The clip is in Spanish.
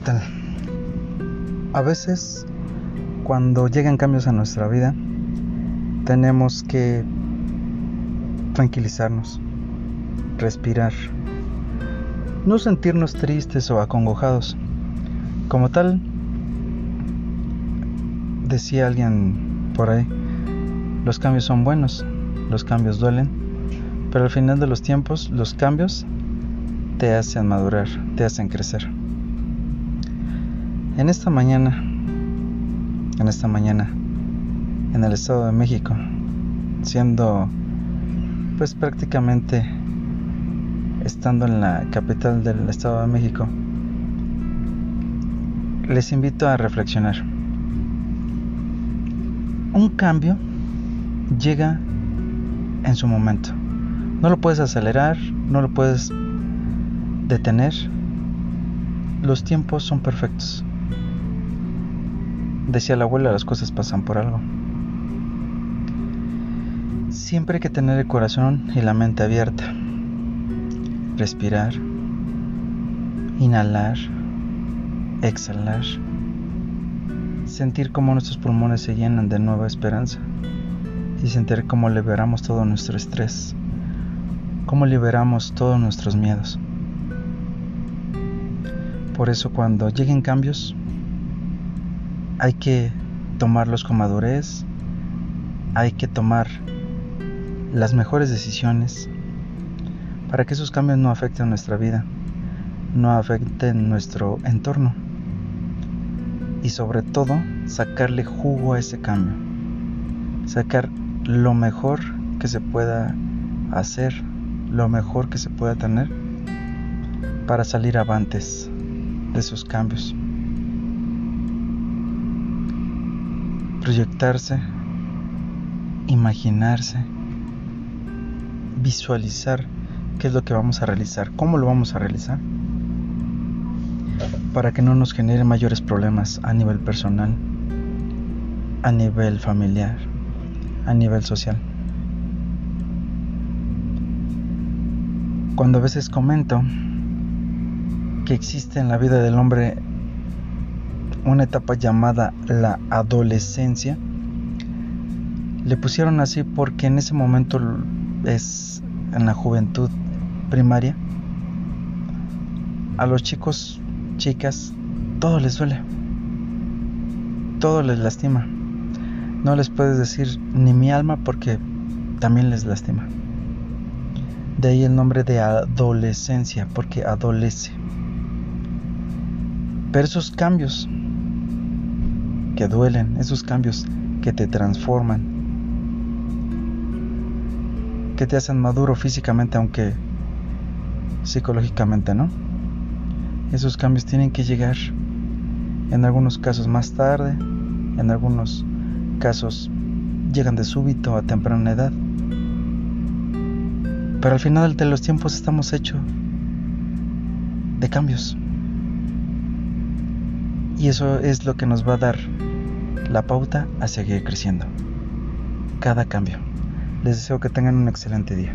tal? A veces, cuando llegan cambios a nuestra vida, tenemos que tranquilizarnos, respirar, no sentirnos tristes o acongojados. Como tal, decía alguien por ahí, los cambios son buenos, los cambios duelen, pero al final de los tiempos los cambios te hacen madurar, te hacen crecer. En esta mañana, en esta mañana, en el Estado de México, siendo pues prácticamente estando en la capital del Estado de México, les invito a reflexionar. Un cambio llega en su momento. No lo puedes acelerar, no lo puedes detener. Los tiempos son perfectos. Decía la abuela, las cosas pasan por algo. Siempre hay que tener el corazón y la mente abierta. Respirar. Inhalar. Exhalar. Sentir cómo nuestros pulmones se llenan de nueva esperanza. Y sentir cómo liberamos todo nuestro estrés. Cómo liberamos todos nuestros miedos. Por eso cuando lleguen cambios, hay que tomarlos con madurez, hay que tomar las mejores decisiones para que esos cambios no afecten nuestra vida, no afecten nuestro entorno. Y sobre todo sacarle jugo a ese cambio, sacar lo mejor que se pueda hacer, lo mejor que se pueda tener para salir avantes de esos cambios. Proyectarse, imaginarse, visualizar qué es lo que vamos a realizar, cómo lo vamos a realizar, para que no nos genere mayores problemas a nivel personal, a nivel familiar, a nivel social. Cuando a veces comento que existe en la vida del hombre una etapa llamada la adolescencia. Le pusieron así porque en ese momento es en la juventud primaria. A los chicos, chicas, todo les duele. Todo les lastima. No les puedes decir ni mi alma porque también les lastima. De ahí el nombre de adolescencia, porque adolece. Pero esos cambios que duelen, esos cambios que te transforman, que te hacen maduro físicamente, aunque psicológicamente no. Esos cambios tienen que llegar en algunos casos más tarde, en algunos casos llegan de súbito a temprana edad. Pero al final de los tiempos estamos hechos de cambios. Y eso es lo que nos va a dar la pauta a seguir creciendo. Cada cambio. Les deseo que tengan un excelente día.